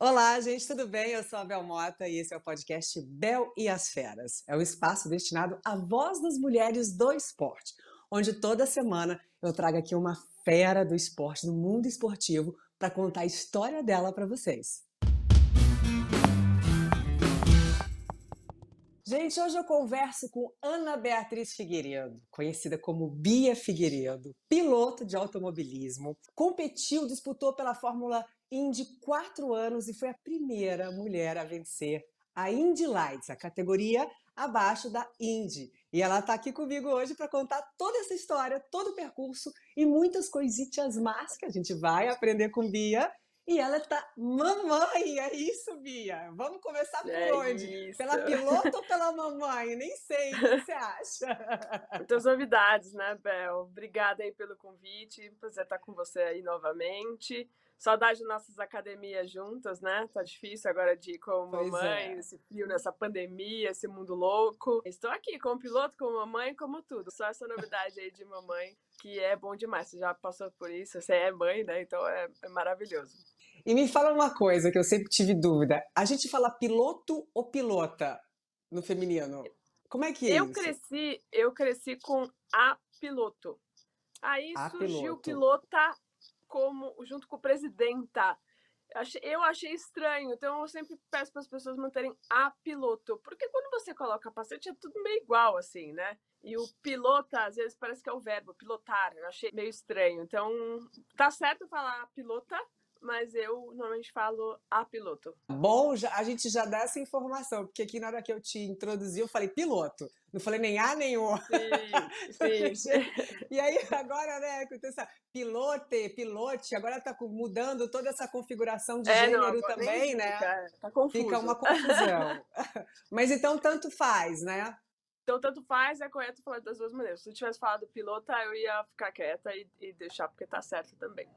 Olá, gente, tudo bem? Eu sou a Bel Mota e esse é o podcast Bel e as Feras. É um espaço destinado à voz das mulheres do esporte, onde toda semana eu trago aqui uma fera do esporte, do mundo esportivo, para contar a história dela para vocês. Gente, hoje eu converso com Ana Beatriz Figueiredo, conhecida como Bia Figueiredo, piloto de automobilismo, competiu, disputou pela Fórmula Indy quatro anos e foi a primeira mulher a vencer a Indy Lights, a categoria abaixo da Indy. E ela está aqui comigo hoje para contar toda essa história, todo o percurso e muitas coisitas más que a gente vai aprender com Bia. E ela tá mamãe, é isso, Bia. Vamos começar por é onde? Isso. Pela piloto ou pela mamãe? Nem sei, o que você acha? Muitas novidades, né, Bel? Obrigada aí pelo convite, prazer estar com você aí novamente. Saudade de nossas academias juntas, né? Tá difícil agora de ir com pois mamãe, é. esse frio, nessa pandemia, esse mundo louco. Estou aqui como piloto, como mamãe, como tudo. Só essa novidade aí de mamãe, que é bom demais. Você já passou por isso, você é mãe, né? Então é, é maravilhoso. E me fala uma coisa que eu sempre tive dúvida. A gente fala piloto ou pilota no feminino? Como é que é eu isso? cresci, eu cresci com a piloto. Aí a surgiu piloto. pilota como junto com o presidenta. Eu achei estranho, então eu sempre peço para as pessoas manterem a piloto, porque quando você coloca capacete é tudo meio igual, assim, né? E o pilota, às vezes, parece que é o verbo, pilotar. Eu achei meio estranho. Então, tá certo falar pilota, mas eu normalmente falo a piloto. Bom, já, a gente já dá essa informação, porque aqui na hora que eu te introduzi, eu falei piloto. Não falei nem A nem O. Sim, sim. e aí, agora, né, com essa pilote, pilote, agora tá mudando toda essa configuração de é, gênero não, também, né? Fica, tá confuso. Fica uma confusão. mas então, tanto faz, né? Então, tanto faz, é correto falar das duas maneiras. Se eu tivesse falado pilota, eu ia ficar quieta e, e deixar, porque tá certo também.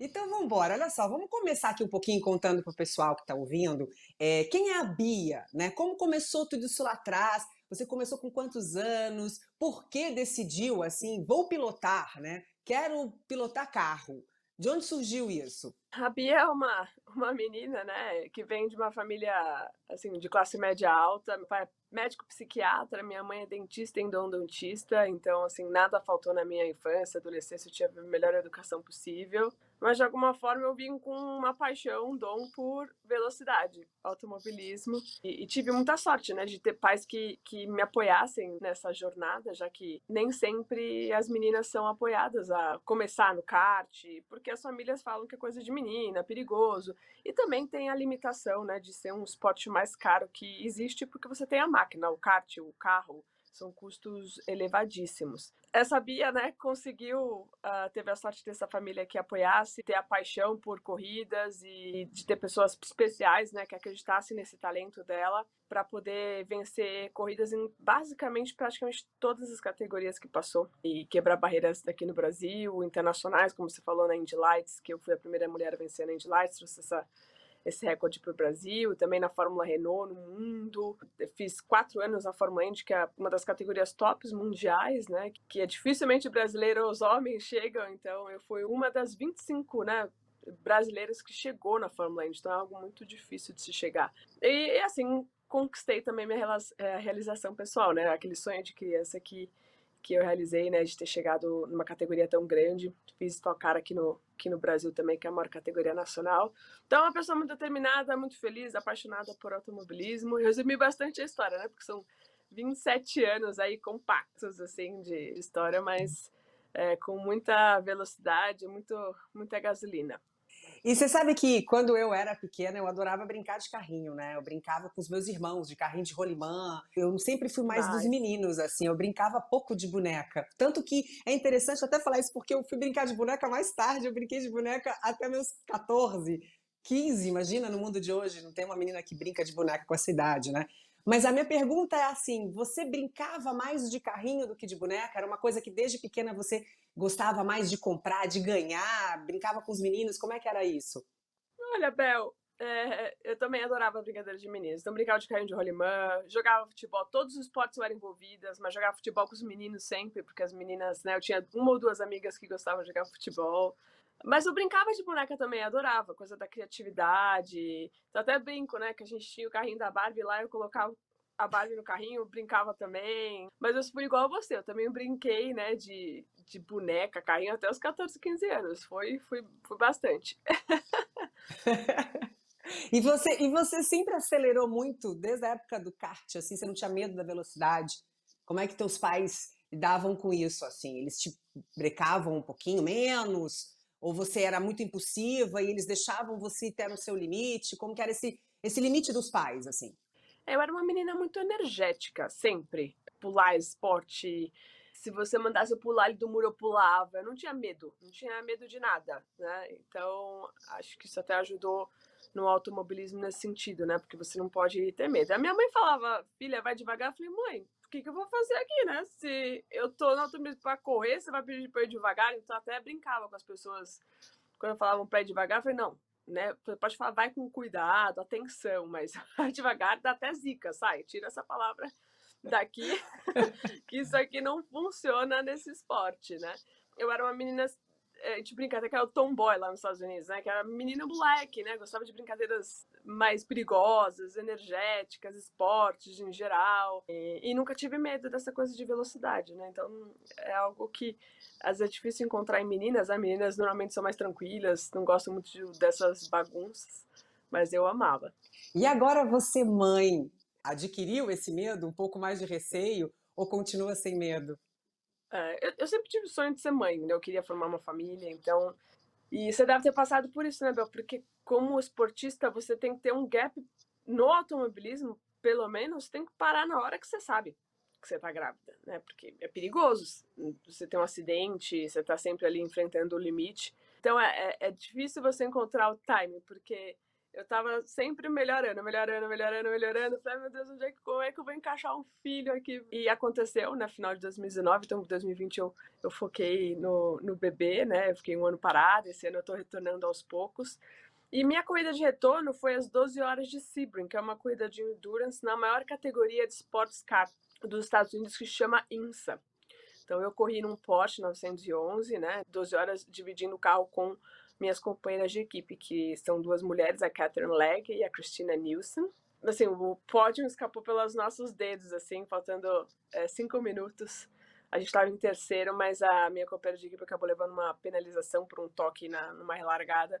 Então vamos embora, olha só, vamos começar aqui um pouquinho contando para o pessoal que está ouvindo é, quem é a Bia, né? Como começou tudo isso lá atrás? Você começou com quantos anos? Por que decidiu assim, vou pilotar, né? Quero pilotar carro. De onde surgiu isso? A Bia é uma, uma menina, né, que vem de uma família, assim, de classe média alta. Meu pai é médico psiquiatra, minha mãe é dentista endodontista, então, assim, nada faltou na minha infância, adolescência, eu tinha a melhor educação possível mas de alguma forma eu vim com uma paixão, um dom por velocidade, automobilismo. E, e, tive muita sorte, né, de ter pais que, que me apoiassem nessa jornada, já que nem sempre as meninas são apoiadas a começar no kart, porque as famílias falam que é coisa de menina, perigoso, e também tem a limitação, né, de ser um esporte mais caro que existe porque você tem a máquina, o kart, o carro, são custos elevadíssimos. Essa Bia, né, conseguiu, uh, teve a sorte dessa família que apoiasse, ter a paixão por corridas e de ter pessoas especiais, né, que acreditassem nesse talento dela para poder vencer corridas em basicamente praticamente todas as categorias que passou e quebrar barreiras daqui no Brasil, internacionais, como você falou na Indy Lights, que eu fui a primeira mulher a vencer na Indy Lights, trouxe essa esse recorde para o Brasil, também na Fórmula Renault no mundo. Eu fiz quatro anos na Fórmula Indy, que é uma das categorias tops mundiais, né? Que é dificilmente brasileiro os homens chegam, então eu fui uma das 25, né? brasileiras que chegou na Fórmula Indy, então é algo muito difícil de se chegar. E, assim, conquistei também minha eh, realização pessoal, né? Aquele sonho de criança que que eu realizei, né, de ter chegado numa categoria tão grande. Fiz tocar aqui no, aqui no Brasil também, que é a maior categoria nacional. Então, é uma pessoa muito determinada, muito feliz, apaixonada por automobilismo. Resumi bastante a história, né, porque são 27 anos aí compactos, assim, de história, mas é, com muita velocidade, muito, muita gasolina. E você sabe que quando eu era pequena, eu adorava brincar de carrinho, né? Eu brincava com os meus irmãos de carrinho de rolimã. Eu sempre fui mais dos meninos, assim. Eu brincava pouco de boneca. Tanto que é interessante até falar isso porque eu fui brincar de boneca mais tarde. Eu brinquei de boneca até meus 14, 15. Imagina no mundo de hoje, não tem uma menina que brinca de boneca com essa idade, né? Mas a minha pergunta é assim: você brincava mais de carrinho do que de boneca? Era uma coisa que desde pequena você gostava mais de comprar, de ganhar, brincava com os meninos? Como é que era isso? Olha, Bel, é, eu também adorava brincadeira de meninos. Então, brincava de carrinho de rolimã, jogava futebol, todos os esportes eu era envolvidas, mas jogava futebol com os meninos sempre, porque as meninas, né, eu tinha uma ou duas amigas que gostavam de jogar futebol. Mas eu brincava de boneca também, adorava, coisa da criatividade. Eu até brinco, né? Que a gente tinha o carrinho da Barbie lá, eu colocava a Barbie no carrinho, brincava também. Mas eu fui igual a você, eu também brinquei, né, de, de boneca, carrinho até os 14, 15 anos. Foi, foi, foi bastante. e, você, e você sempre acelerou muito desde a época do kart, assim, você não tinha medo da velocidade? Como é que teus pais lidavam com isso, assim? Eles te brecavam um pouquinho menos? Ou você era muito impulsiva e eles deixavam você ter o seu limite? Como que era esse, esse limite dos pais, assim? Eu era uma menina muito energética, sempre. Pular esporte. Se você mandasse eu pular ali do muro, eu pulava. Eu não tinha medo, não tinha medo de nada, né? Então, acho que isso até ajudou no automobilismo nesse sentido, né? Porque você não pode ter medo. A minha mãe falava, filha, vai devagar. Eu falei, mãe, que, que eu vou fazer aqui, né? Se eu tô no automobilismo para correr, você vai pedir para ir devagar? Então, até brincava com as pessoas. Quando falavam para ir devagar, eu falei, não, né? Pode falar, vai com cuidado, atenção, mas devagar, dá até zica, sai, tira essa palavra daqui, que isso aqui não funciona nesse esporte, né? Eu era uma menina a gente brinca até que era o tomboy lá nos Estados Unidos, né? Que era menina moleque, né? Gostava de brincadeiras mais perigosas, energéticas, esportes em geral. E, e, nunca tive medo dessa coisa de velocidade, né? Então é algo que às vezes é difícil encontrar em meninas. As né? meninas normalmente são mais tranquilas, não gostam muito de, dessas bagunças, mas eu amava. E agora você, mãe, adquiriu esse medo, um pouco mais de receio, ou continua sem medo? É, eu, eu, sempre tive o sonho de ser mãe, né? Eu queria formar uma família, então. E você deve ter passado por isso, né, Bel? Porque como esportista, você tem que ter um gap no automobilismo, pelo menos, tem que parar na hora que você sabe que você tá grávida, né? Porque é perigoso. Você tem um acidente, você tá sempre ali enfrentando o limite. Então é, é, é difícil você encontrar o time, porque eu tava sempre melhorando, melhorando, melhorando, melhorando. Falei, meu Deus, onde é que, como é que eu vou encaixar um filho aqui? E aconteceu na final de 2019, então em 2020 eu, eu foquei no, no bebê, né? Eu fiquei um ano parado, esse ano eu tô retornando aos poucos. E minha corrida de retorno foi às 12 horas de Sebring, que é uma corrida de endurance na maior categoria de sports car dos Estados Unidos, que chama INSA. Então eu corri num Porsche 911, né? 12 horas dividindo o carro com minhas companheiras de equipe, que são duas mulheres, a Catherine Legg e a Christina Nielsen. Assim, o pódio escapou pelos nossos dedos, assim, faltando é, cinco minutos. A gente estava em terceiro, mas a minha companheira de equipe acabou levando uma penalização por um toque na, numa relargada.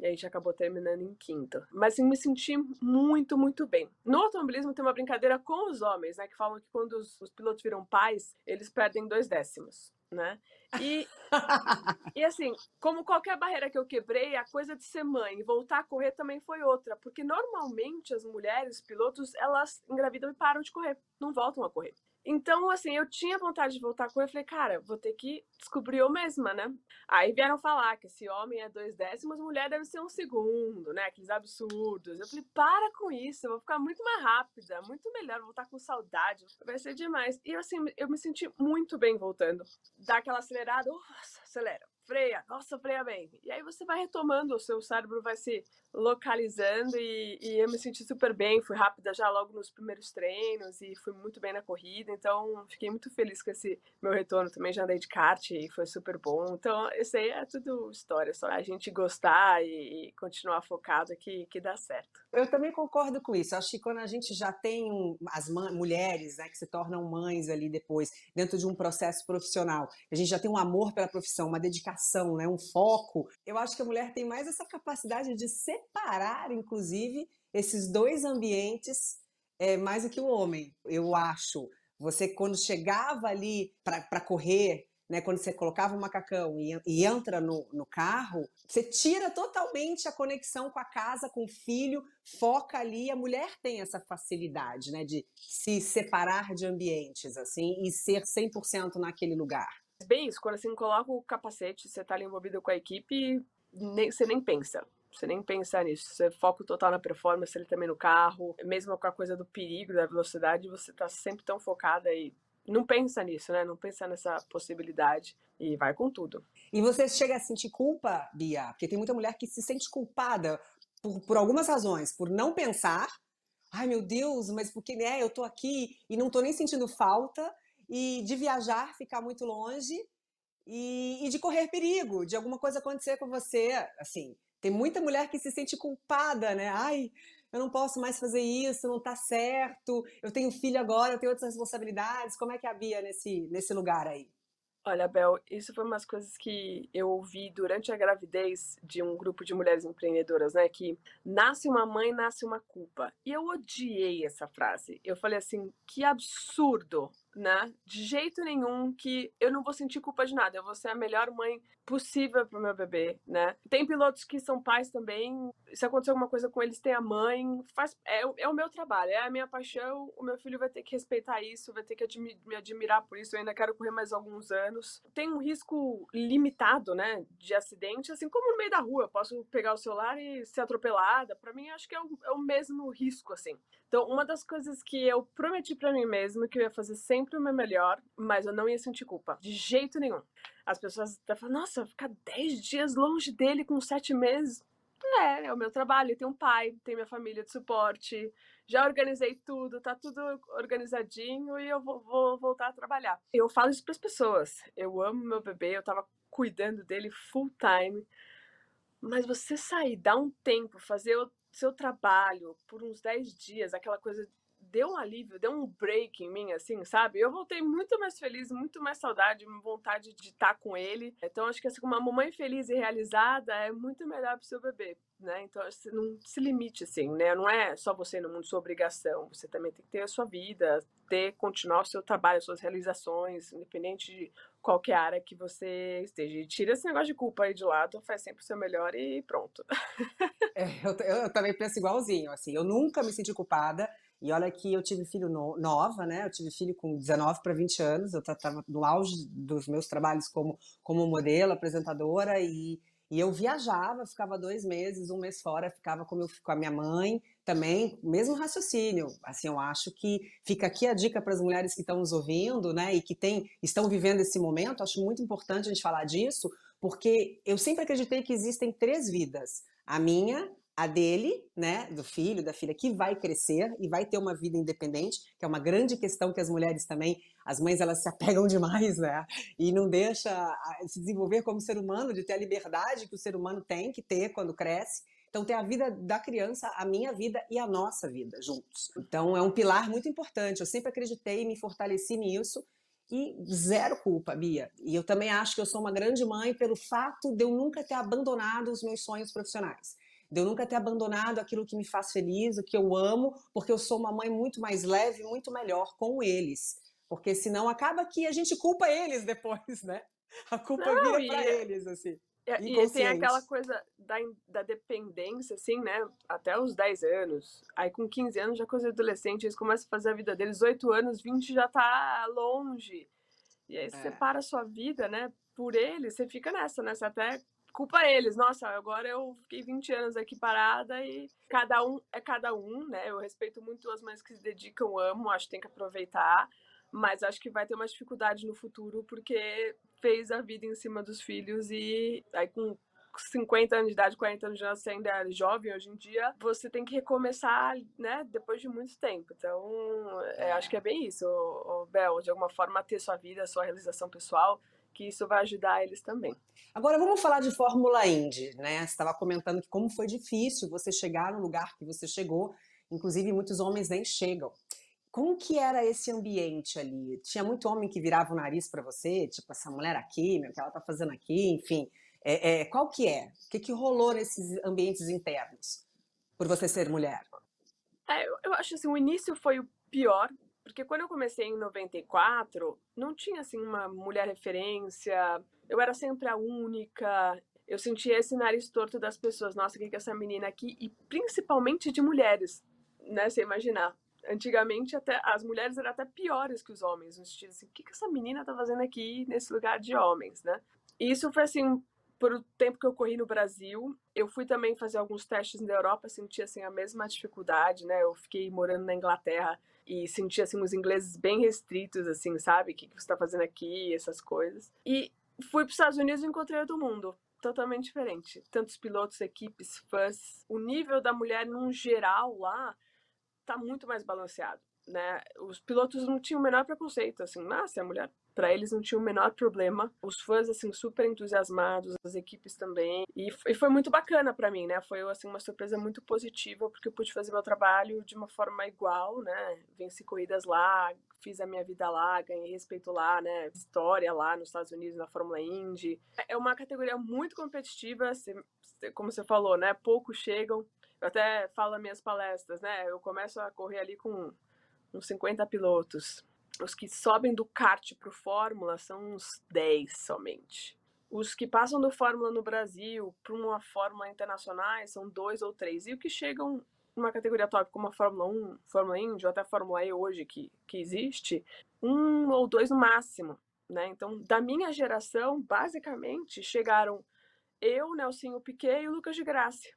E a gente acabou terminando em quinto. Mas assim, me senti muito, muito bem. No automobilismo tem uma brincadeira com os homens, né? Que falam que quando os, os pilotos viram pais, eles perdem dois décimos né? E, e assim, como qualquer barreira que eu quebrei, a coisa de ser mãe e voltar a correr também foi outra, porque normalmente as mulheres pilotos, elas engravidam e param de correr, não voltam a correr. Então, assim, eu tinha vontade de voltar com ele. Eu falei, cara, vou ter que descobrir eu mesma, né? Aí vieram falar que esse homem é dois décimos, mulher deve ser um segundo, né? Aqueles absurdos. Eu falei, para com isso, eu vou ficar muito mais rápida, muito melhor, vou estar com saudade, vai ser demais. E, assim, eu me senti muito bem voltando. Dá aquela acelerada, nossa, acelera freia, nossa, freia bem. E aí você vai retomando, o seu cérebro vai se localizando e, e, eu me senti super bem, fui rápida já logo nos primeiros treinos e fui muito bem na corrida, então fiquei muito feliz com esse meu retorno. Também já andei de kart e foi super bom. Então, isso aí é tudo história, só a gente gostar e, e continuar focado que, que dá certo. Eu também concordo com isso. Acho que quando a gente já tem um, as mulheres né, que se tornam mães ali depois, dentro de um processo profissional, a gente já tem um amor pela profissão, uma dedicação, né, um foco, eu acho que a mulher tem mais essa capacidade de separar, inclusive, esses dois ambientes é, mais do que o homem, eu acho. Você, quando chegava ali para correr, né, quando você colocava o macacão e, e entra no, no, carro, você tira totalmente a conexão com a casa, com o filho, foca ali. A mulher tem essa facilidade né, de se separar de ambientes assim e ser 100% naquele lugar. Bem isso, quando você coloca o capacete, você está ali envolvido com a equipe, nem, você nem pensa. Você nem pensa nisso. Você foca total na performance, ele também no carro. Mesmo com a coisa do perigo, da velocidade, você está sempre tão focada e não pensa nisso, né? Não pensa nessa possibilidade e vai com tudo. E você chega a sentir culpa, Bia? Porque tem muita mulher que se sente culpada por, por algumas razões, por não pensar. Ai, meu Deus, mas porque né, eu tô aqui e não tô nem sentindo falta. E de viajar, ficar muito longe e, e de correr perigo, de alguma coisa acontecer com você. Assim, tem muita mulher que se sente culpada, né? Ai, eu não posso mais fazer isso, não tá certo, eu tenho filho agora, eu tenho outras responsabilidades. Como é que é a Bia nesse, nesse lugar aí? Olha, Bel, isso foi umas coisas que eu ouvi durante a gravidez de um grupo de mulheres empreendedoras, né? Que nasce uma mãe, nasce uma culpa. E eu odiei essa frase. Eu falei assim, que absurdo né? De jeito nenhum que eu não vou sentir culpa de nada. Eu vou ser a melhor mãe possível para o meu bebê, né? Tem pilotos que são pais também. Se acontecer alguma coisa com eles, tem a mãe. Faz, é, é o meu trabalho, é a minha paixão. O meu filho vai ter que respeitar isso, vai ter que admi me admirar por isso. Eu ainda quero correr mais alguns anos. Tem um risco limitado, né? De acidente, assim como no meio da rua. Eu posso pegar o celular e ser atropelada. Para mim, acho que é o, é o mesmo risco, assim. Então, uma das coisas que eu prometi para mim mesma que eu ia fazer sempre o meu melhor, mas eu não ia sentir culpa, de jeito nenhum. As pessoas até falam, nossa, ficar 10 dias longe dele com 7 meses. É, é o meu trabalho, tem um pai, tem minha família de suporte, já organizei tudo, tá tudo organizadinho e eu vou, vou voltar a trabalhar. Eu falo isso para as pessoas. Eu amo meu bebê, eu tava cuidando dele full time. Mas você sair, dar um tempo, fazer seu trabalho por uns 10 dias, aquela coisa deu um alívio, deu um break em mim, assim, sabe? Eu voltei muito mais feliz, muito mais saudade, vontade de estar com ele. Então, acho que assim, uma mamãe feliz e realizada é muito melhor para o seu bebê, né? Então, não se limite, assim, né? Não é só você no mundo, sua obrigação. Você também tem que ter a sua vida, ter, continuar o seu trabalho, as suas realizações, independente de qualquer área que você esteja. E tira esse negócio de culpa aí de lado, faz sempre o seu melhor e pronto. É, eu, eu, também penso igualzinho, assim, eu nunca me senti culpada, e olha que eu tive filho no, nova, né, eu tive filho com 19 para 20 anos, eu estava no auge dos meus trabalhos como, como modelo, apresentadora, e, e eu viajava, ficava dois meses, um mês fora, ficava com, meu, com a minha mãe, também, mesmo raciocínio. Assim, eu acho que fica aqui a dica para as mulheres que estão nos ouvindo, né, e que tem, estão vivendo esse momento. Acho muito importante a gente falar disso, porque eu sempre acreditei que existem três vidas: a minha, a dele, né, do filho, da filha, que vai crescer e vai ter uma vida independente, que é uma grande questão que as mulheres também, as mães, elas se apegam demais, né, e não deixa se desenvolver como ser humano, de ter a liberdade que o ser humano tem que ter quando cresce. Então, tem a vida da criança, a minha vida e a nossa vida juntos. Então, é um pilar muito importante. Eu sempre acreditei e me fortaleci nisso. E zero culpa, Bia. E eu também acho que eu sou uma grande mãe pelo fato de eu nunca ter abandonado os meus sonhos profissionais. De eu nunca ter abandonado aquilo que me faz feliz, o que eu amo, porque eu sou uma mãe muito mais leve, muito melhor com eles. Porque senão acaba que a gente culpa eles depois, né? A culpa Não, vira para é eles, assim. E, e tem aquela coisa da, da dependência, assim, né? Até os 10 anos. Aí com 15 anos já coisa adolescente, eles começam a fazer a vida deles. 8 anos, 20 já tá longe. E aí você é. para a sua vida, né? Por eles, você fica nessa, né? Você até culpa eles. Nossa, agora eu fiquei 20 anos aqui parada e cada um é cada um, né? Eu respeito muito as mães que se dedicam, amo, acho que tem que aproveitar mas acho que vai ter uma dificuldade no futuro porque fez a vida em cima dos filhos e aí com 50 anos de idade, 40 anos de idade, você ainda é jovem hoje em dia, você tem que recomeçar, né, depois de muito tempo. Então, é, acho que é bem isso, o, o Bel, de alguma forma ter sua vida, sua realização pessoal, que isso vai ajudar eles também. Agora vamos falar de Fórmula Indy, né? Você estava comentando que como foi difícil você chegar no lugar que você chegou, inclusive muitos homens nem chegam. Como que era esse ambiente ali? Tinha muito homem que virava o nariz para você, tipo, essa mulher aqui, meu, o que ela tá fazendo aqui, enfim. É, é, qual que é? O que, que rolou nesses ambientes internos, por você ser mulher? É, eu, eu acho assim, o início foi o pior, porque quando eu comecei em 94, não tinha assim uma mulher referência, eu era sempre a única, eu sentia esse nariz torto das pessoas, nossa, o que é essa menina aqui? E principalmente de mulheres, né, você imaginar antigamente até as mulheres eram até piores que os homens, no sentido assim, o que, que essa menina tá fazendo aqui nesse lugar de homens, né? E isso foi assim, por o tempo que eu corri no Brasil, eu fui também fazer alguns testes na Europa, senti assim a mesma dificuldade, né? Eu fiquei morando na Inglaterra e senti assim os ingleses bem restritos assim, sabe? O que, que você está fazendo aqui, essas coisas. E fui para os Estados Unidos e encontrei todo mundo totalmente diferente. Tantos pilotos, equipes, fãs. O nível da mulher, num geral, lá, tá muito mais balanceado. Né? Os pilotos não tinham o menor preconceito, assim, nossa, é mulher. Para eles não tinha o menor problema. Os fãs, assim, super entusiasmados, as equipes também. E, e foi muito bacana para mim, né? Foi, assim, uma surpresa muito positiva, porque eu pude fazer meu trabalho de uma forma igual, né? Venci corridas lá, fiz a minha vida lá, ganhei respeito lá, né? História lá nos Estados Unidos, na Fórmula Indy. É uma categoria muito competitiva, como você falou, né? Poucos chegam. Eu até falo nas minhas palestras, né? Eu começo a correr ali com uns 50 pilotos. Os que sobem do kart para o Fórmula são uns 10 somente. Os que passam do Fórmula no Brasil para uma Fórmula internacional são dois ou três. E os que chegam numa categoria top como a Fórmula 1, Fórmula Indy ou até a Fórmula E hoje que, que existe, um ou dois no máximo. Né? Então, da minha geração, basicamente, chegaram eu, Nelsinho Piquet e o Lucas de Graça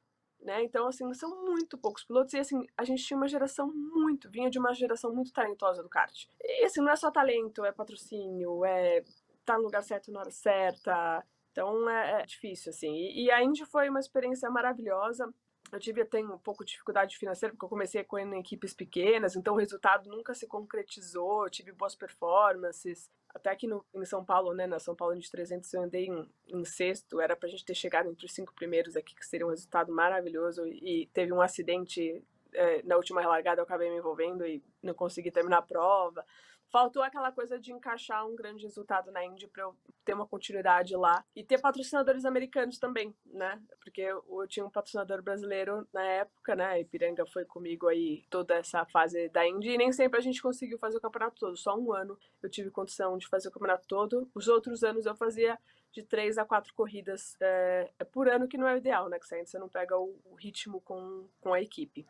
né? Então, assim, são muito poucos pilotos e, assim, a gente tinha uma geração muito, vinha de uma geração muito talentosa do kart. E, assim, não é só talento, é patrocínio, é estar tá no lugar certo na hora certa. Então, é, é difícil, assim. E, e a Indy foi uma experiência maravilhosa. Eu tive até um pouco de dificuldade financeira, porque eu comecei correndo em equipes pequenas, então o resultado nunca se concretizou, tive boas performances, até aqui no, em São Paulo, né, na São Paulo de 300 eu andei em, em sexto, era pra gente ter chegado entre os cinco primeiros aqui, que seria um resultado maravilhoso, e teve um acidente é, na última largada, eu acabei me envolvendo e não consegui terminar a prova. Faltou aquela coisa de encaixar um grande resultado na Indy para eu ter uma continuidade lá e ter patrocinadores americanos também, né? Porque eu, eu tinha um patrocinador brasileiro na época, né? Ipiranga foi comigo aí toda essa fase da Indy e nem sempre a gente conseguiu fazer o campeonato todo. Só um ano eu tive condição de fazer o campeonato todo. Os outros anos eu fazia de três a quatro corridas é, por ano, que não é o ideal, né? Que você não pega o, o ritmo com, com a equipe.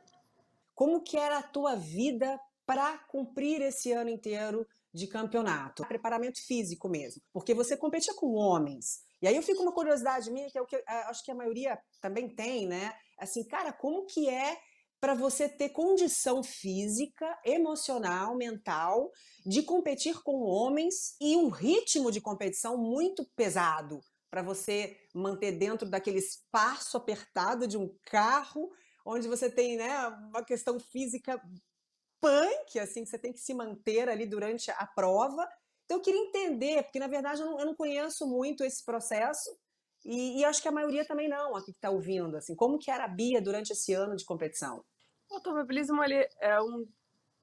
Como que era a tua vida para cumprir esse ano inteiro de campeonato. Preparamento físico mesmo, porque você competia com homens. E aí eu fico uma curiosidade minha, que é o que acho que a maioria também tem, né? Assim, cara, como que é para você ter condição física, emocional, mental de competir com homens e um ritmo de competição muito pesado para você manter dentro daquele espaço apertado de um carro onde você tem né, uma questão física punk, assim, que você tem que se manter ali durante a prova. Então eu queria entender, porque na verdade eu não, eu não conheço muito esse processo e, e, acho que a maioria também não, aqui que está ouvindo, assim, como que era a Bia durante esse ano de competição? O automobilismo ele é um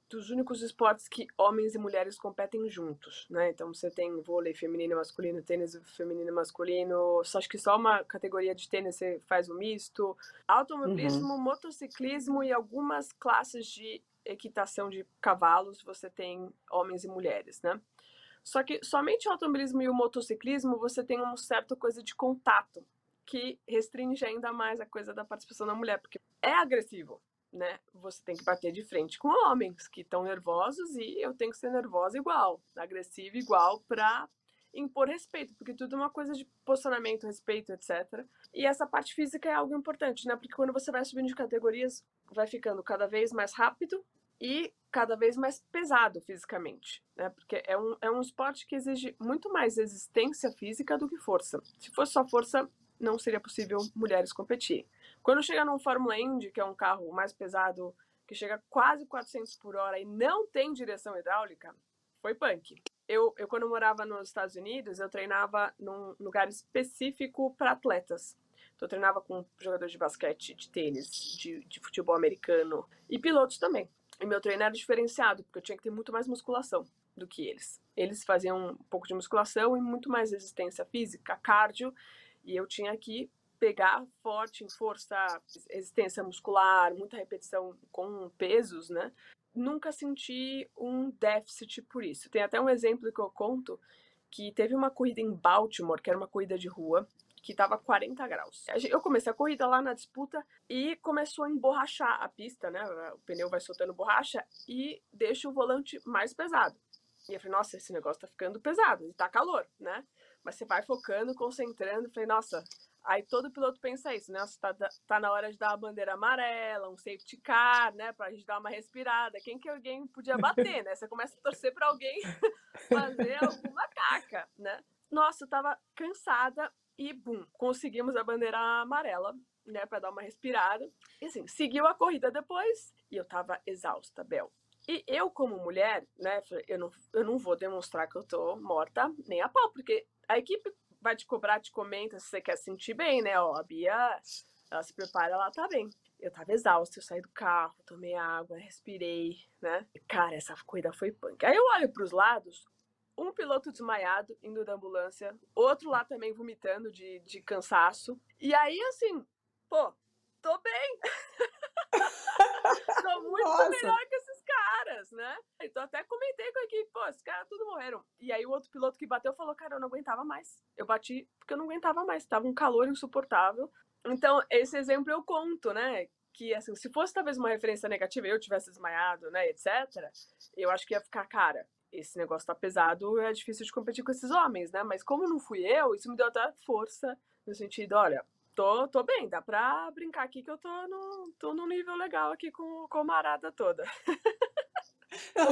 dos únicos esportes que homens e mulheres competem juntos, né? Então você tem vôlei feminino e masculino, tênis feminino e masculino, acho que só uma categoria de tênis você faz o misto, automobilismo, uhum. motociclismo e algumas classes de equitação de cavalos, você tem homens e mulheres, né? Só que somente o automobilismo e o motociclismo você tem uma certa coisa de contato que restringe ainda mais a coisa da participação da mulher, porque é agressivo, né? Você tem que bater de frente com homens que estão nervosos e eu tenho que ser nervosa igual, agressiva igual para impor respeito, porque tudo é uma coisa de posicionamento, respeito, etc. E essa parte física é algo importante, né? Porque quando você vai subindo de categorias, vai ficando cada vez mais rápido e cada vez mais pesado fisicamente, né? Porque é um, é um esporte que exige muito mais resistência física do que força. Se fosse só força, não seria possível mulheres competirem. Quando chega num Fórmula Indy, que é um carro mais pesado, que chega quase 400 por hora e não tem direção hidráulica, foi punk. Eu, eu quando morava nos Estados Unidos, eu treinava num lugar específico para atletas. Então, eu treinava com jogadores de basquete, de tênis, de, de futebol americano e pilotos também. E meu treino era diferenciado, porque eu tinha que ter muito mais musculação do que eles. Eles faziam um pouco de musculação e muito mais resistência física, cardio, e eu tinha que pegar forte em força, resistência muscular, muita repetição com pesos, né? Nunca senti um déficit por isso. Tem até um exemplo que eu conto que teve uma corrida em Baltimore, que era uma corrida de rua, que estava 40 graus. Eu comecei a corrida lá na disputa e começou a emborrachar a pista, né? O pneu vai soltando borracha e deixa o volante mais pesado. E eu falei, nossa, esse negócio tá ficando pesado, e tá calor, né? Mas você vai focando, concentrando, falei, nossa. Aí todo piloto pensa isso, né? Tá, tá na hora de dar a bandeira amarela, um safety car, né? Pra gente dar uma respirada. Quem que alguém podia bater, né? Você começa a torcer para alguém fazer alguma caca, né? Nossa, eu tava cansada, e, bum, conseguimos a bandeira amarela, né, para dar uma respirada. E assim, seguiu a corrida depois e eu tava exausta, Bel. E eu, como mulher, né, eu não, eu não vou demonstrar que eu tô morta nem a pau, porque a equipe vai te cobrar, te comenta se você quer sentir bem, né? Ó, a Bia, ela se prepara, ela tá bem. Eu tava exausta, eu saí do carro, tomei água, respirei, né? Cara, essa corrida foi punk. Aí eu olho pros lados, um piloto desmaiado indo da ambulância, outro lá também vomitando de, de cansaço. E aí, assim, pô, tô bem. tô muito Nossa. melhor que esses caras, né? Então até comentei com a equipe, pô, esses caras tudo morreram. E aí o outro piloto que bateu falou, cara, eu não aguentava mais. Eu bati porque eu não aguentava mais, tava um calor insuportável. Então, esse exemplo eu conto, né? Que, assim, se fosse talvez uma referência negativa eu tivesse desmaiado, né, etc., eu acho que ia ficar, cara, esse negócio tá pesado, é difícil de competir com esses homens, né? Mas como não fui eu, isso me deu até força no sentido, olha, tô, tô bem, dá pra brincar aqui que eu tô no, tô num nível legal aqui com, com a marada toda.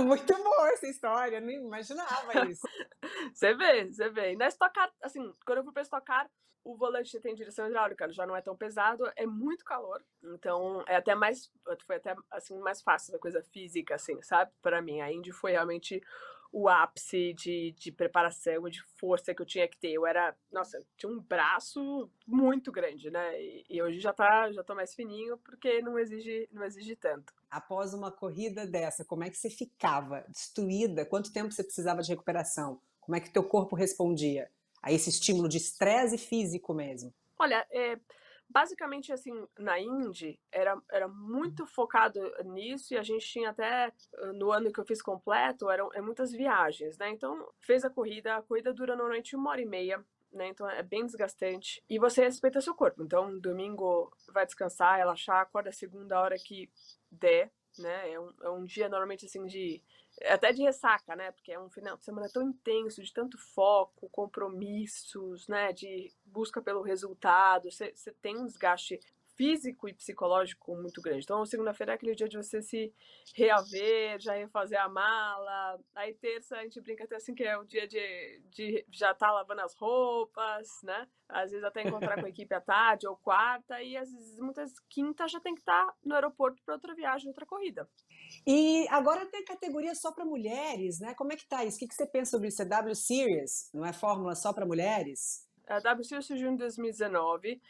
muito boa essa história, nem imaginava isso. Você vê, você vê. E na estocar, assim, quando eu fui pra estocar, o volante tem direção hidráulica, já não é tão pesado, é muito calor, então é até mais, foi até assim mais fácil da coisa física, assim, sabe? Para mim, a Indy foi realmente o ápice de, de preparação, de força que eu tinha que ter. Eu era, nossa, tinha um braço muito grande, né? E, e, hoje já tá, já tô mais fininho porque não exige, não exige tanto. Após uma corrida dessa, como é que você ficava? Destruída? Quanto tempo você precisava de recuperação? Como é que teu corpo respondia a esse estímulo de estresse físico mesmo? Olha, é, basicamente assim, na Indy era, era muito focado nisso e a gente tinha até no ano que eu fiz completo, eram é muitas viagens, né? Então, fez a corrida, a corrida dura normalmente uma hora e meia. Né, então é bem desgastante. E você respeita seu corpo. Então, domingo vai descansar, relaxar, acorda a segunda hora que der, né? É um, é um dia normalmente assim de até de ressaca, né? Porque é um final de semana tão intenso, de tanto foco, compromissos, né? De busca pelo resultado. Você tem um desgaste físico e psicológico muito grande. Então, segunda-feira é aquele dia de você se reaver, já refazer a mala. Aí, terça, a gente brinca até assim que é o dia de, de já estar tá lavando as roupas, né? Às vezes até encontrar com a equipe à tarde ou quarta. E às vezes, muitas quinta já tem que estar tá no aeroporto para outra viagem, outra corrida. E agora tem categoria só para mulheres, né? Como é que tá isso? O que, que você pensa sobre isso? É W Series? Não é fórmula só para mulheres? A W Series surgiu em 2019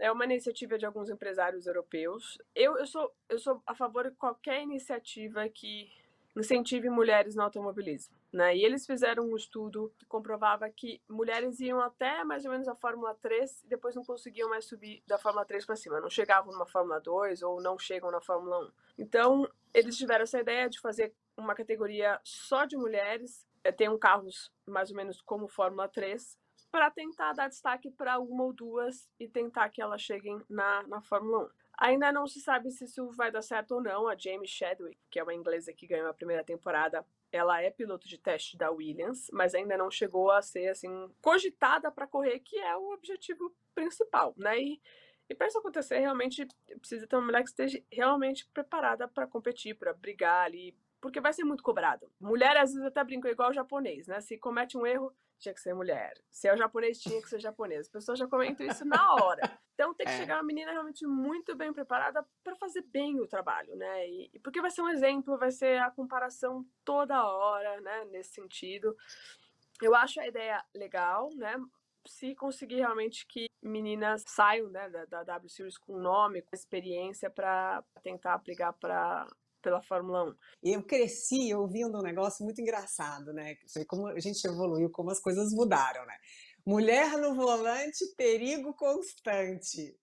é uma iniciativa de alguns empresários europeus. Eu, eu, sou, eu sou a favor de qualquer iniciativa que incentive mulheres no automobilismo. Né? E eles fizeram um estudo que comprovava que mulheres iam até mais ou menos a Fórmula 3 e depois não conseguiam mais subir da Fórmula 3 para cima. Não chegavam numa Fórmula 2 ou não chegam na Fórmula 1. Então, eles tiveram essa ideia de fazer uma categoria só de mulheres. É, tem um carros mais ou menos como Fórmula 3, para tentar dar destaque para uma ou duas e tentar que elas cheguem na, na Fórmula 1. Ainda não se sabe se isso vai dar certo ou não. A Jamie Chadwick, que é uma inglesa que ganhou a primeira temporada, ela é piloto de teste da Williams, mas ainda não chegou a ser assim cogitada para correr, que é o objetivo principal, né? E, e para isso acontecer, realmente precisa ter uma mulher que esteja realmente preparada para competir, para brigar ali, porque vai ser muito cobrado. Mulher às vezes até brinca igual o japonês, né? Se comete um erro, tinha que ser mulher. Se é o japonês, tinha que ser japonês. As pessoas já comentam isso na hora. Então tem que é. chegar uma menina realmente muito bem preparada para fazer bem o trabalho, né? E, porque vai ser um exemplo, vai ser a comparação toda hora, né? Nesse sentido. Eu acho a ideia legal, né? Se conseguir realmente que meninas saiam né, da, da W Series com nome, com experiência para tentar brigar para pela Fórmula 1. E eu cresci ouvindo um negócio muito engraçado, né? Como a gente evoluiu, como as coisas mudaram, né? Mulher no volante, perigo constante.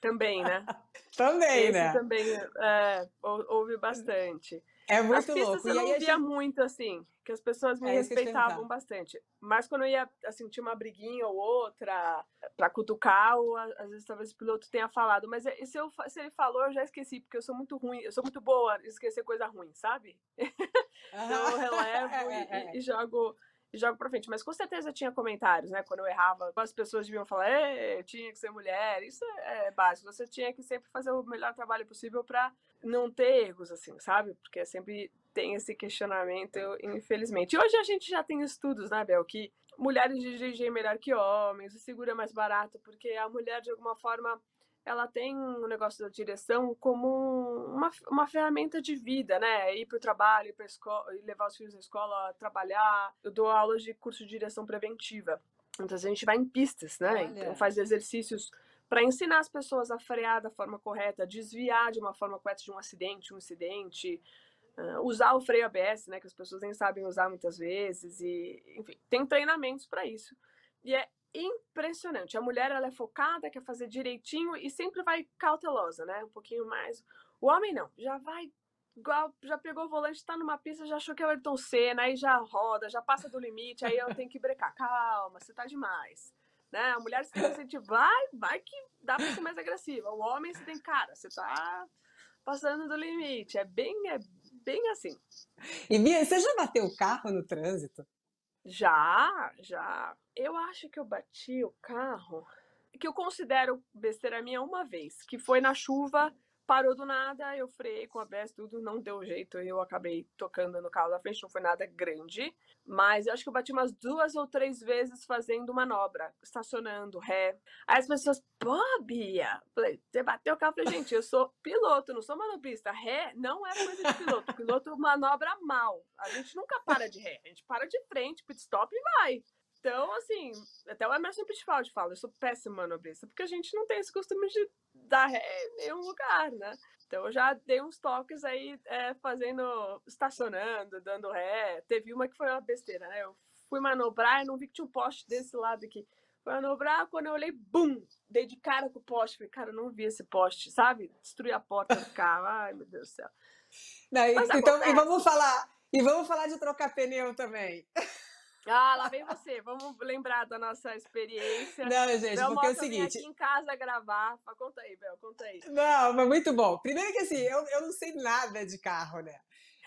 Também, né? também, Esse né? também é, ouve bastante. É muito As louco. Eu não via gente... muito, assim, que as pessoas me é respeitavam bastante. Mas quando eu ia, assim, tinha uma briguinha ou outra pra cutucar, ou às vezes talvez o piloto tenha falado. Mas é, se, eu, se ele falou, eu já esqueci, porque eu sou muito ruim, eu sou muito boa em esquecer coisa ruim, sabe? então eu relevo é, é, e, e, jogo e jogo pra frente. Mas com certeza tinha comentários, né? Quando eu errava, as pessoas deviam falar, eu tinha que ser mulher. Isso é básico. Você tinha que sempre fazer o melhor trabalho possível para não ter erros, assim, sabe? Porque sempre tem esse questionamento, infelizmente. E hoje a gente já tem estudos, né, Bel, que mulheres dirigem melhor que homens, o seguro é mais barato, porque a mulher, de alguma forma, ela tem o um negócio da direção como uma, uma ferramenta de vida, né? Ir para o trabalho, ir para escola, levar os filhos à escola, trabalhar. Eu dou aulas de curso de direção preventiva. Então a gente vai em pistas, né? Olha. Então faz exercícios para ensinar as pessoas a frear da forma correta, desviar de uma forma correta de um acidente, um incidente, uh, usar o freio ABS, né? Que as pessoas nem sabem usar muitas vezes e, enfim, tem treinamentos para isso. E é impressionante. A mulher ela é focada, quer fazer direitinho e sempre vai cautelosa, né? Um pouquinho mais. O homem não, já vai igual, já pegou o volante, está numa pista, já achou que é o Ayrton Senna, aí já roda, já passa do limite, aí eu tenho que brecar. Calma, você tá demais. Né? A mulher você tem que vai, vai que dá para ser mais agressiva. O homem você tem, cara, você tá passando do limite. É bem, é bem assim. E Bia, você já bateu o carro no trânsito? Já, já. Eu acho que eu bati o carro, que eu considero besteira minha uma vez, que foi na chuva parou do nada, eu freiei com a BS, tudo não deu jeito, eu acabei tocando no carro da frente, não foi nada grande, mas eu acho que eu bati umas duas ou três vezes fazendo manobra, estacionando, ré. Aí as pessoas, pô, Bia, falei, você bateu o carro, falei, gente, eu sou piloto, não sou manobrista, ré não é coisa de piloto, piloto manobra mal, a gente nunca para de ré, a gente para de frente, pit stop e vai. Então, assim, até o Emerson Pitfaldi fala, eu sou péssimo manobrista, porque a gente não tem esse costume de dar ré em nenhum lugar, né? Então eu já dei uns toques aí é, fazendo, estacionando, dando ré. Teve uma que foi uma besteira, né? Eu fui manobrar e não vi que tinha um poste desse lado aqui. Fui manobrar, quando eu olhei, bum! Dei de cara com o poste. Falei, cara, eu não vi esse poste, sabe? Destruí a porta do carro. Ai, meu Deus do céu. Não, então, e vamos falar, e vamos falar de trocar pneu também. Ah, lá vem você. Vamos lembrar da nossa experiência. Não, gente, Bel porque é o seguinte. aqui em casa gravar. Conta aí, Bel, conta aí. Não, mas muito bom. Primeiro que assim, eu, eu não sei nada de carro, né?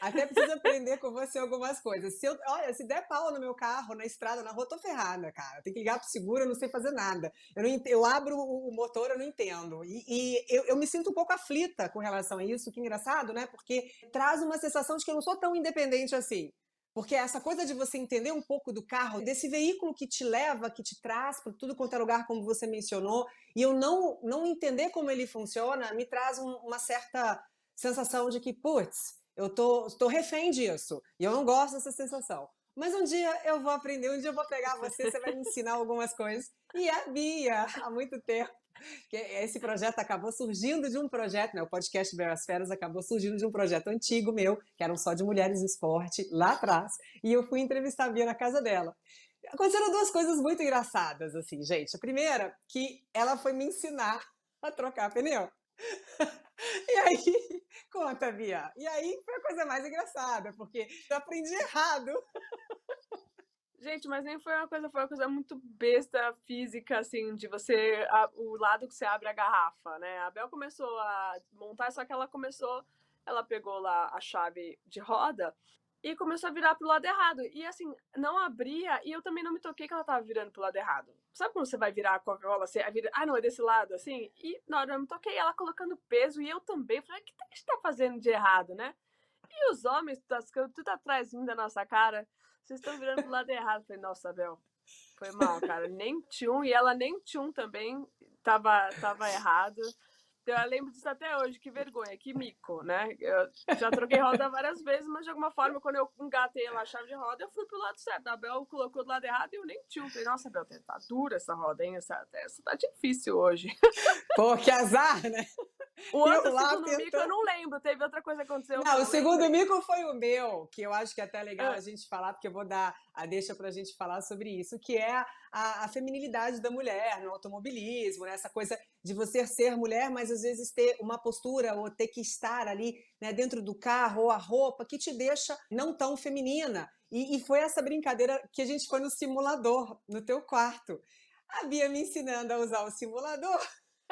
Até preciso aprender com você algumas coisas. Se eu, olha, se der pau no meu carro, na estrada, na rua, tô ferrada, cara. Tem que ligar pro seguro, eu não sei fazer nada. Eu, não, eu abro o motor, eu não entendo. E, e eu, eu, me sinto um pouco aflita com relação a isso, que engraçado, né? Porque traz uma sensação de que eu não sou tão independente assim. Porque essa coisa de você entender um pouco do carro, desse veículo que te leva, que te traz para tudo quanto é lugar, como você mencionou, e eu não, não entender como ele funciona, me traz um, uma certa sensação de que, putz, eu tô, tô refém disso. E eu não gosto dessa sensação. Mas um dia eu vou aprender, um dia eu vou pegar você, você vai me ensinar algumas coisas. E a Bia, há muito tempo, esse projeto acabou surgindo de um projeto, né? O podcast Feras acabou surgindo de um projeto antigo meu, que eram só de mulheres no esporte, lá atrás, e eu fui entrevistar a Bia na casa dela. Aconteceram duas coisas muito engraçadas, assim, gente. A primeira, que ela foi me ensinar a trocar pneu. E aí, conta, Bia. E aí foi a coisa mais engraçada, porque eu aprendi errado. Gente, mas nem foi uma coisa, foi uma coisa muito besta física, assim, de você. A, o lado que você abre a garrafa, né? A Bel começou a montar, só que ela começou. Ela pegou lá a chave de roda e começou a virar pro lado errado. E assim, não abria, e eu também não me toquei que ela tava virando pro lado errado. Sabe quando você vai virar a Coca-Cola, você vira, ah, não, é desse lado, assim? E na hora eu me toquei, ela colocando peso, e eu também. Falei, o que a gente tá fazendo de errado, né? E os homens, tudo atrás da nossa cara vocês estão virando pro lado errado. Falei, nossa, Bel, foi mal, cara. Nem tchum, e ela nem tchum também tava, tava errado. Eu lembro disso até hoje, que vergonha, que mico, né? Eu já troquei roda várias vezes, mas de alguma forma, quando eu engatei lá a chave de roda, eu fui pro lado certo. A Bel colocou do lado errado e eu nem tinha. Falei, nossa, Bel, tá dura essa roda, hein? Essa, essa tá difícil hoje. Pô, que azar, né? O outro eu segundo tentando... mico eu não lembro, teve outra coisa que aconteceu. Não, o segundo mico foi o meu, que eu acho que é até legal ah. a gente falar, porque eu vou dar a deixa para a gente falar sobre isso, que é a, a, feminilidade da mulher no automobilismo, né? essa coisa de você ser mulher, mas às vezes ter uma postura ou ter que estar ali né, dentro do carro ou a roupa que te deixa não tão feminina. E, e foi essa brincadeira que a gente foi no simulador, no teu quarto. A Bia me ensinando a usar o simulador.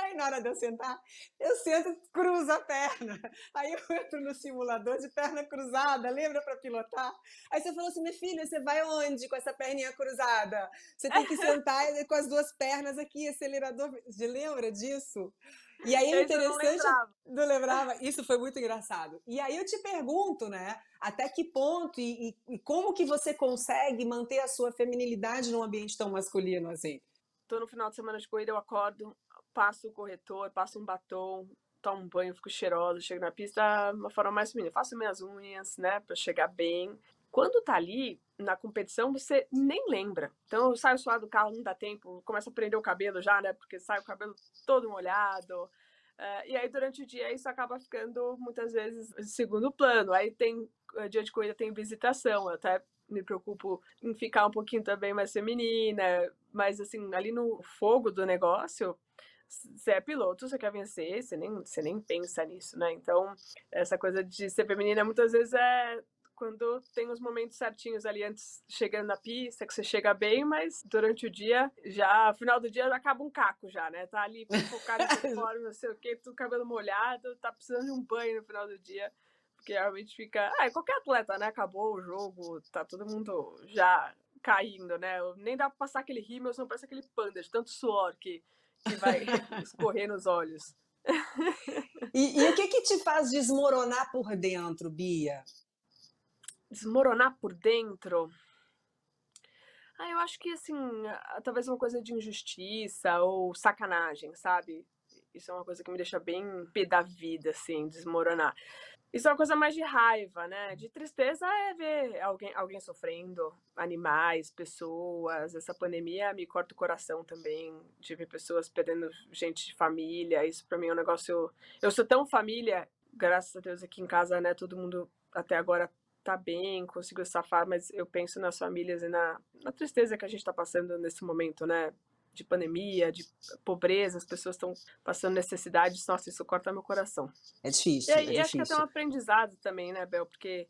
Aí na hora de eu sentar, eu sento, cruzo a perna. Aí eu entro no simulador de perna cruzada, lembra para pilotar? Aí você falou assim: minha filha, você vai onde com essa perninha cruzada? Você tem que sentar com as duas pernas aqui, acelerador. Você lembra disso? E aí é interessante. Não lembrava. não lembrava. Isso foi muito engraçado. E aí eu te pergunto, né? Até que ponto e, e, e como que você consegue manter a sua feminilidade num ambiente tão masculino assim? Tô no final de semana de corrida, eu acordo, passo o corretor, passo um batom, tomo um banho, fico cheirosa, chego na pista, uma forma mais feminina. Faço minhas unhas, né, para chegar bem. Quando tá ali na competição, você nem lembra. Então eu saio suado do carro, não dá tempo, começa a prender o cabelo já, né, porque sai o cabelo todo molhado. Uh, e aí, durante o dia, isso acaba ficando muitas vezes segundo plano. Aí tem, eh, dia de corrida, tem visitação. Eu até me preocupo em ficar um pouquinho também mais feminina. Mas, assim, ali no fogo do negócio, você é piloto, você quer vencer, você nem, você nem pensa nisso, né? Então, essa coisa de ser feminina muitas vezes é quando tem os momentos certinhos ali antes chegando na pista, que você chega bem, mas durante o dia, já, final do dia, acaba um caco já, né? Tá ali focado em fora, não sei o quê, tudo cabelo molhado, tá precisando de um banho no final do dia, porque realmente fica. Ah, é qualquer atleta, né? Acabou o jogo, tá todo mundo já caindo, né? Nem dá pra passar aquele rímel, não parece aquele panda de tanto suor que, que vai escorrer nos olhos. E, e, o que que te faz desmoronar por dentro, Bia? desmoronar por dentro. Ah, eu acho que assim, talvez uma coisa de injustiça ou sacanagem, sabe? Isso é uma coisa que me deixa bem pé da vida, assim, desmoronar. Isso é uma coisa mais de raiva, né? De tristeza é ver alguém, alguém sofrendo, animais, pessoas. Essa pandemia me corta o coração também, ver pessoas perdendo gente de família. Isso para mim é um negócio. Eu sou tão família, graças a Deus aqui em casa, né? Todo mundo até agora tá bem, conseguiu safar, mas eu penso nas famílias e na, na tristeza que a gente está passando nesse momento, né? De pandemia, de pobreza, as pessoas estão passando necessidades, nossa, isso corta meu coração. É difícil. E, é e difícil. acho que é até um aprendizado também, né, Bel? Porque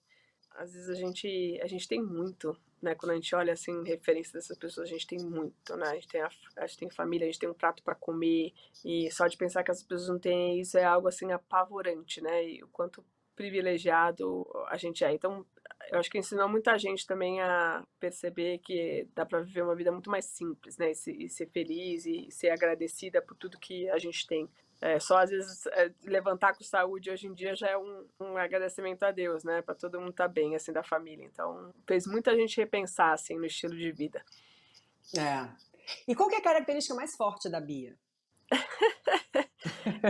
às vezes a gente, a gente tem muito, né? Quando a gente olha assim, referência dessas pessoas, a gente tem muito, né? A gente tem, a, a gente tem família, a gente tem um prato para comer, e só de pensar que as pessoas não têm isso é algo assim apavorante, né? E o quanto privilegiado a gente é. Então, eu acho que ensinou muita gente também a perceber que dá para viver uma vida muito mais simples, né? E, se, e, ser feliz e ser agradecida por tudo que a gente tem. É, só às vezes é, levantar com saúde hoje em dia já é um, um agradecimento a Deus, né? Para todo mundo estar tá bem, assim, da família. Então, fez muita gente repensar, assim, no estilo de vida. É. E qual é a característica mais forte da Bia?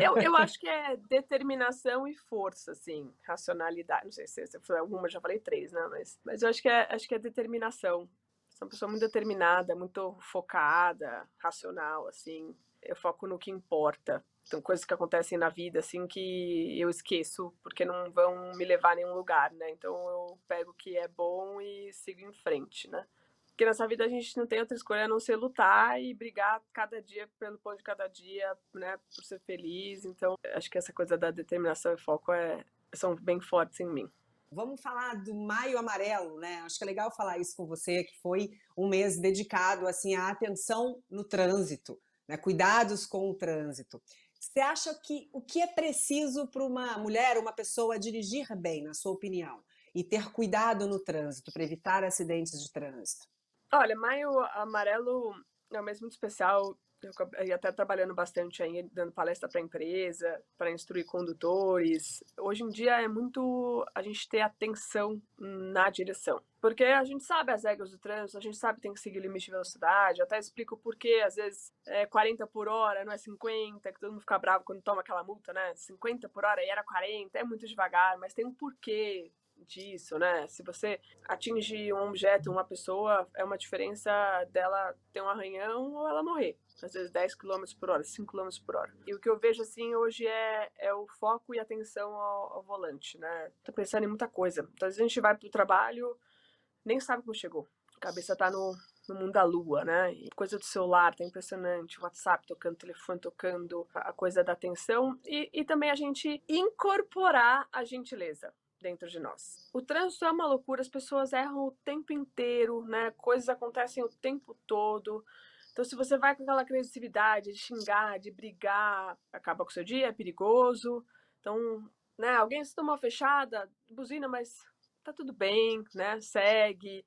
eu, eu acho que é determinação e força, assim, racionalidade. Não sei se você foi alguma, já falei três, né? Mas, mas eu acho que, é, acho que é determinação. Sou uma pessoa muito determinada, muito focada, racional, assim. Eu foco no que importa. São coisas que acontecem na vida, assim, que eu esqueço, porque não vão me levar a nenhum lugar, né? Então eu pego o que é bom e sigo em frente, né? Porque nessa vida a gente não tem outra escolha a não ser lutar e brigar cada dia pelo pão de cada dia, né, por ser feliz. Então, acho que essa coisa da determinação e foco é, são bem fortes em mim. Vamos falar do Maio Amarelo, né? Acho que é legal falar isso com você, que foi um mês dedicado assim à atenção no trânsito, né? Cuidados com o trânsito. Você acha que o que é preciso para uma mulher, uma pessoa dirigir bem, na sua opinião, e ter cuidado no trânsito para evitar acidentes de trânsito? Olha, Maio Amarelo é um mês muito especial. Eu até trabalhando bastante aí, dando palestra para empresa, para instruir condutores. Hoje em dia é muito a gente ter atenção na direção. Porque a gente sabe as regras do trânsito, a gente sabe que tem que seguir o limite de velocidade. Eu até explico por que às vezes é 40 por hora, não é 50, que todo mundo fica bravo quando toma aquela multa, né? 50 por hora e era 40, é muito devagar, mas tem um porquê disso, né? Se você atinge um objeto, uma pessoa, é uma diferença dela ter um arranhão ou ela morrer. Às vezes 10 km por hora, 5 km por hora. E o que eu vejo assim hoje é, é o foco e atenção ao, ao volante, né? Tô pensando em muita coisa. Então, às vezes a gente vai pro trabalho, nem sabe como chegou. A cabeça tá no, no mundo da lua, né? E coisa do celular, tá impressionante. WhatsApp tocando, telefone tocando, a coisa da atenção. E, e também a gente incorporar a gentileza dentro de nós. O trânsito é uma loucura, as pessoas erram o tempo inteiro, né? Coisas acontecem o tempo todo. Então, se você vai com aquela agressividade de xingar, de brigar, acaba com o seu dia, é perigoso. Então, né, alguém se tomou fechada, buzina, mas tá tudo bem, né? Segue.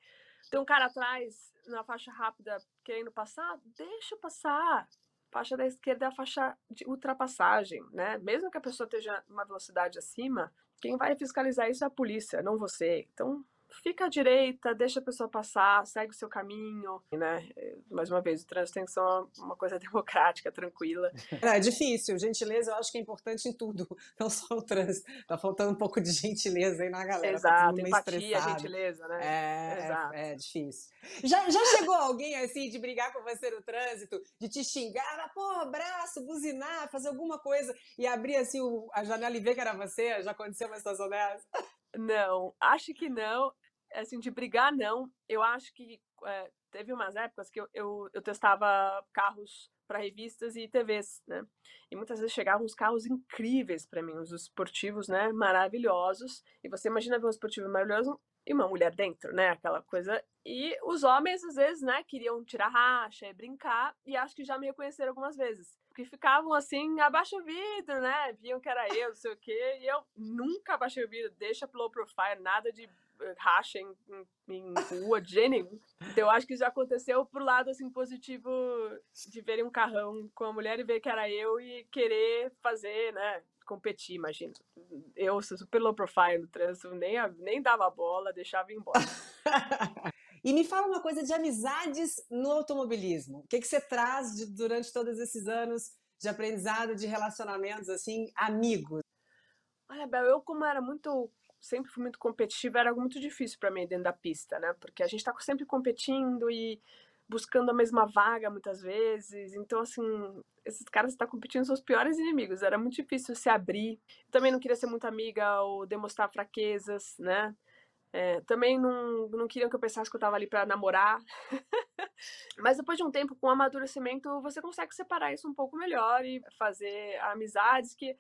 Tem um cara atrás na faixa rápida querendo passar, deixa passar. Faixa da esquerda é a faixa de ultrapassagem, né? Mesmo que a pessoa esteja uma velocidade acima, quem vai fiscalizar isso é a polícia, não você. Então, fica à direita, deixa a pessoa passar, segue o seu caminho, né? Mais uma vez, o trânsito tem que ser uma, uma coisa democrática, tranquila. É, é difícil, gentileza eu acho que é importante em tudo, não só no trânsito. Tá faltando um pouco de gentileza aí na galera. Exato, tá empatia, gentileza, né? É. É, é, difícil. Já, já chegou alguém assim de brigar com você no trânsito, de te xingar, pô, abraço, buzinar, fazer alguma coisa e abrir assim o, a janela e ver que era você? Já aconteceu uma situação dessa? Não, acho que não. Assim, de brigar, não. Eu acho que é, teve umas épocas que eu, eu, eu testava carros para revistas e TVs, né? E muitas vezes chegavam uns carros incríveis para mim, os esportivos, né? Maravilhosos. E você imagina ver um esportivo maravilhoso e uma mulher dentro, né? Aquela coisa. E os homens, às vezes, né, queriam tirar racha e brincar, e acho que já me reconheceram algumas vezes. Porque ficavam assim, abaixa o vidro, né? Viam que era eu, não sei o quê. E eu nunca abaixei o vidro, deixa low profile, nada de racha em, em, rua de jeito nenhum. Então eu acho que já aconteceu pro lado assim positivo de verem um carrão com a mulher e ver que era eu e querer fazer, né? Competir, imagina. Eu sou super low profile no trânsito, nem, nem dava bola, deixava ir embora. E me fala uma coisa de amizades no automobilismo. O que, que você traz de, durante todos esses anos de aprendizado, de relacionamentos, assim, amigos? Olha, Bel, eu como era muito, sempre fui muito competitiva, era muito difícil para mim dentro da pista, né? Porque a gente está sempre competindo e buscando a mesma vaga muitas vezes. Então, assim, esses caras que estão tá competindo são os piores inimigos. Era muito difícil se abrir. Também não queria ser muito amiga ou demonstrar fraquezas, né? É, também não, não queriam que eu pensasse que eu estava ali para namorar. Mas depois de um tempo, com amadurecimento, você consegue separar isso um pouco melhor e fazer amizades que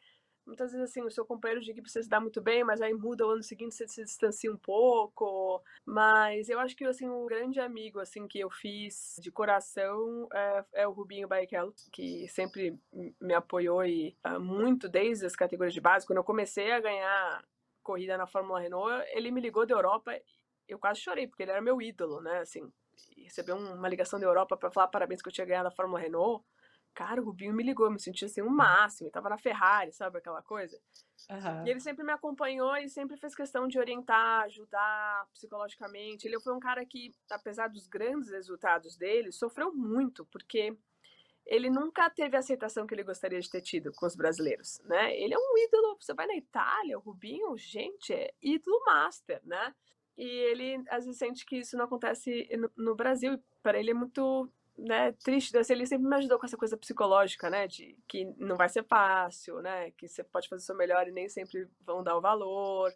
muitas vezes assim o seu companheiro de equipe você se dá muito bem, mas aí muda o ano seguinte você se distancia um pouco. Mas eu acho que assim o grande amigo assim que eu fiz de coração é, é o Rubinho Barrichello, que sempre me apoiou e uh, muito desde as categorias de base. Quando eu comecei a ganhar corrida na Fórmula Renault, ele me ligou da Europa, eu quase chorei, porque ele era meu ídolo, né, assim, receber uma ligação da Europa para falar parabéns que eu tinha ganhado a Fórmula Renault, cara, o Rubinho me ligou, eu me senti assim, o um máximo, tava na Ferrari, sabe, aquela coisa. Uhum. E ele sempre me acompanhou e sempre fez questão de orientar, ajudar psicologicamente. Ele foi um cara que, apesar dos grandes resultados dele, sofreu muito, porque ele nunca teve a aceitação que ele gostaria de ter tido com os brasileiros, né? Ele é um ídolo, você vai na Itália, o Rubinho, gente, é ídolo master, né? E ele às vezes sente que isso não acontece no, no Brasil, e para ele é muito né, triste, assim, ele sempre me ajudou com essa coisa psicológica, né, de que não vai ser fácil, né, que você pode fazer o seu melhor e nem sempre vão dar o valor,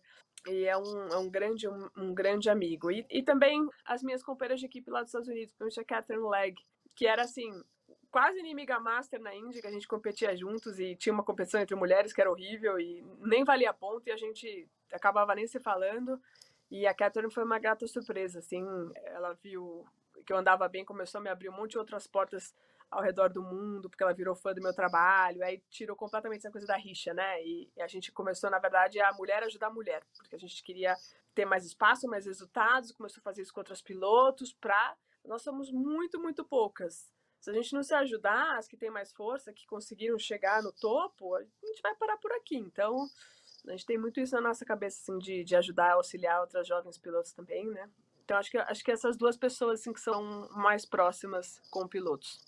e é um, é um grande um, um grande amigo. E, e também as minhas companheiras de equipe lá dos Estados Unidos, principalmente a Catherine Legg, que era assim, quase inimiga master na Índia, que a gente competia juntos e tinha uma competição entre mulheres que era horrível e nem valia ponto e a gente acabava nem se falando. E a Catherine foi uma grata surpresa, assim, ela viu que eu andava bem, começou a me abrir um monte de outras portas ao redor do mundo, porque ela virou fã do meu trabalho, aí tirou completamente essa coisa da rixa, né? E a gente começou, na verdade, a mulher ajudar a mulher, porque a gente queria ter mais espaço, mais resultados, começou a fazer isso com outros pilotos, pra... Nós somos muito, muito poucas. Se a gente não se ajudar, as que têm mais força, que conseguiram chegar no topo, a gente vai parar por aqui. Então, a gente tem muito isso na nossa cabeça, assim, de, de ajudar, auxiliar outras jovens pilotos também, né? Então, acho que, acho que essas duas pessoas, assim, que são mais próximas com pilotos.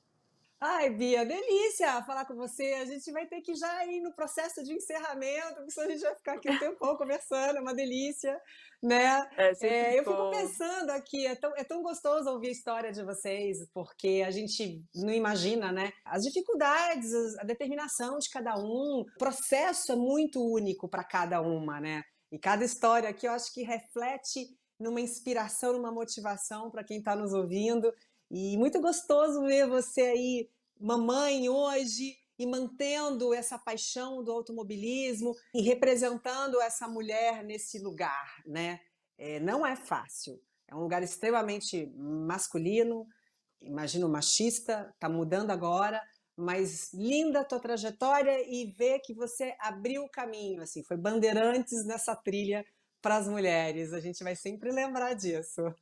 Ai, Bia, delícia falar com você. A gente vai ter que já ir no processo de encerramento, porque senão a gente vai ficar aqui um tempão conversando, é uma delícia, né? É, é, eu fico pensando aqui, é tão, é tão gostoso ouvir a história de vocês, porque a gente não imagina, né? As dificuldades, a determinação de cada um, o processo é muito único para cada uma, né? E cada história aqui eu acho que reflete numa inspiração, numa motivação para quem está nos ouvindo. E muito gostoso ver você aí, mamãe, hoje, e mantendo essa paixão do automobilismo e representando essa mulher nesse lugar, né? É, não é fácil. É um lugar extremamente masculino, imagino machista, está mudando agora, mas linda a tua trajetória e ver que você abriu o caminho, assim, foi bandeirantes nessa trilha para as mulheres. A gente vai sempre lembrar disso.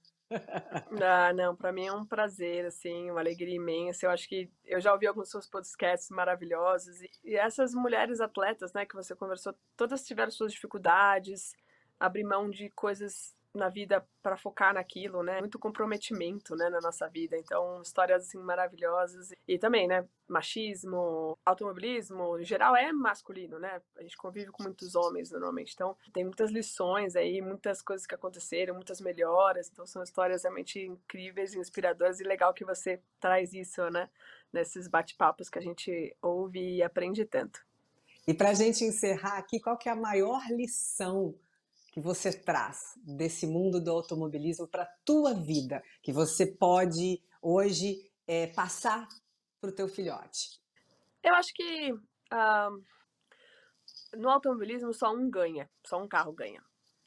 Ah, não, para mim é um prazer, assim, uma alegria imensa. Eu acho que eu já ouvi alguns seus podcasts maravilhosos e, e essas mulheres atletas, né, que você conversou, todas tiveram suas dificuldades, abrir mão de coisas na vida para focar naquilo, né? Muito comprometimento, né, na nossa vida. Então, histórias assim maravilhosas e também, né, machismo, automobilismo, em geral é masculino, né? A gente convive com muitos homens normalmente. Então, tem muitas lições aí, muitas coisas que aconteceram, muitas melhoras. Então, são histórias realmente incríveis, inspiradoras e legal que você traz isso, né, nesses bate-papos que a gente ouve e aprende tanto. E para a gente encerrar aqui, qual que é a maior lição que você traz desse mundo do automobilismo para a tua vida, que você pode hoje é, passar para o teu filhote? Eu acho que uh, no automobilismo só um ganha, só um carro ganha.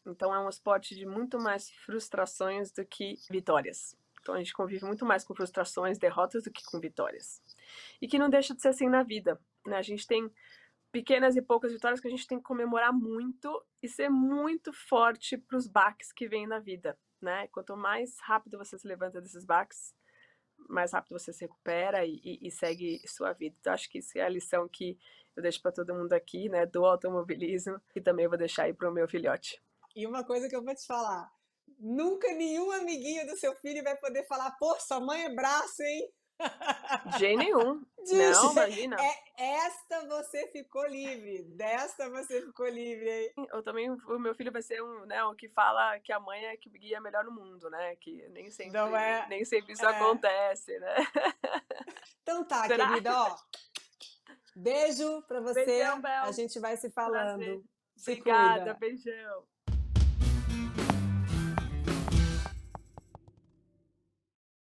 Então é um esporte de muito mais frustrações do que vitórias. Então a gente convive muito mais com frustrações, derrotas do que com vitórias. E que não deixa de ser assim na vida. Né? A gente tem pequenas e poucas vitórias que a gente tem que comemorar muito e ser muito forte para os baques que vêm na vida, né? Quanto mais rápido você se levanta desses baques, mais rápido você se recupera e, e, e segue sua vida. Então, acho que isso é a lição que eu deixo para todo mundo aqui, né? Do automobilismo e também vou deixar aí para o meu filhote. E uma coisa que eu vou te falar, nunca nenhum amiguinho do seu filho vai poder falar, pô, sua mãe é braço, hein? De jeito nenhum. não, imagina. É, esta você ficou livre. Desta você ficou livre, hein? Eu também, o meu filho vai ser um, né, o que fala que a mãe é que guia melhor no mundo, né? Que nem sempre, é, nem sempre isso é. acontece, né? Então tá, Será? querida, ó. Beijo pra você. Beijão, Bel. A gente vai se falando. Se Obrigada, cuida. beijão.